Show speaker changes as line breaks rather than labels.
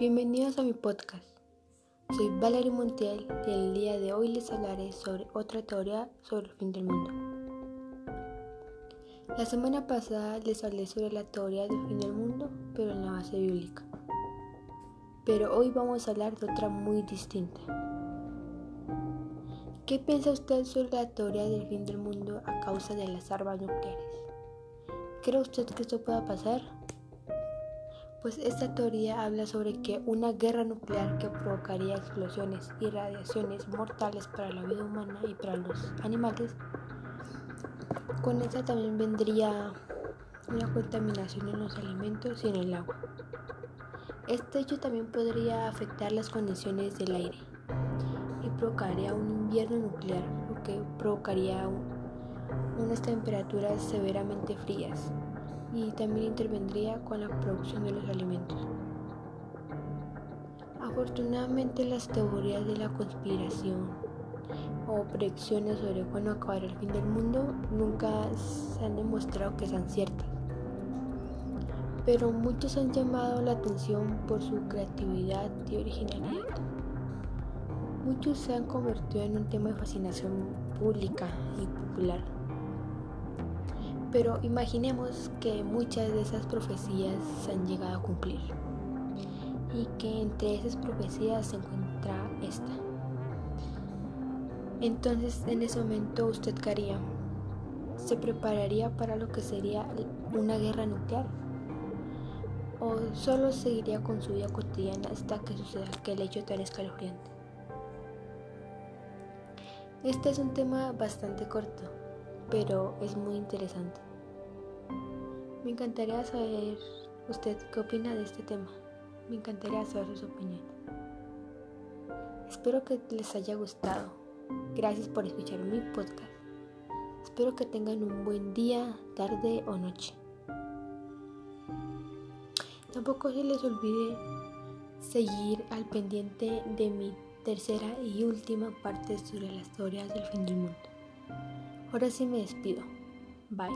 Bienvenidos a mi podcast. Soy Valerie Montiel y el día de hoy les hablaré sobre otra teoría sobre el fin del mundo. La semana pasada les hablé sobre la teoría del fin del mundo, pero en la base bíblica. Pero hoy vamos a hablar de otra muy distinta. ¿Qué piensa usted sobre la teoría del fin del mundo a causa de las armas nucleares? ¿Cree usted que esto pueda pasar? Pues esta teoría habla sobre que una guerra nuclear que provocaría explosiones y radiaciones mortales para la vida humana y para los animales, con esta también vendría una contaminación en los alimentos y en el agua. Este hecho también podría afectar las condiciones del aire y provocaría un invierno nuclear, lo que provocaría unas temperaturas severamente frías y también intervendría con la producción de los alimentos. Afortunadamente las teorías de la conspiración o predicciones sobre cuándo acabará el fin del mundo nunca se han demostrado que sean ciertas. Pero muchos han llamado la atención por su creatividad y originalidad. Muchos se han convertido en un tema de fascinación pública y popular. Pero imaginemos que muchas de esas profecías se han llegado a cumplir y que entre esas profecías se encuentra esta. Entonces en ese momento usted qué haría? ¿Se prepararía para lo que sería una guerra nuclear? ¿O solo seguiría con su vida cotidiana hasta que suceda aquel hecho tan escalofriante? Este es un tema bastante corto, pero es muy interesante. Me encantaría saber usted qué opina de este tema. Me encantaría saber su opinión. Espero que les haya gustado. Gracias por escuchar mi podcast. Espero que tengan un buen día, tarde o noche. Tampoco se les olvide seguir al pendiente de mi tercera y última parte sobre las historias del fin del mundo. Ahora sí me despido. Bye.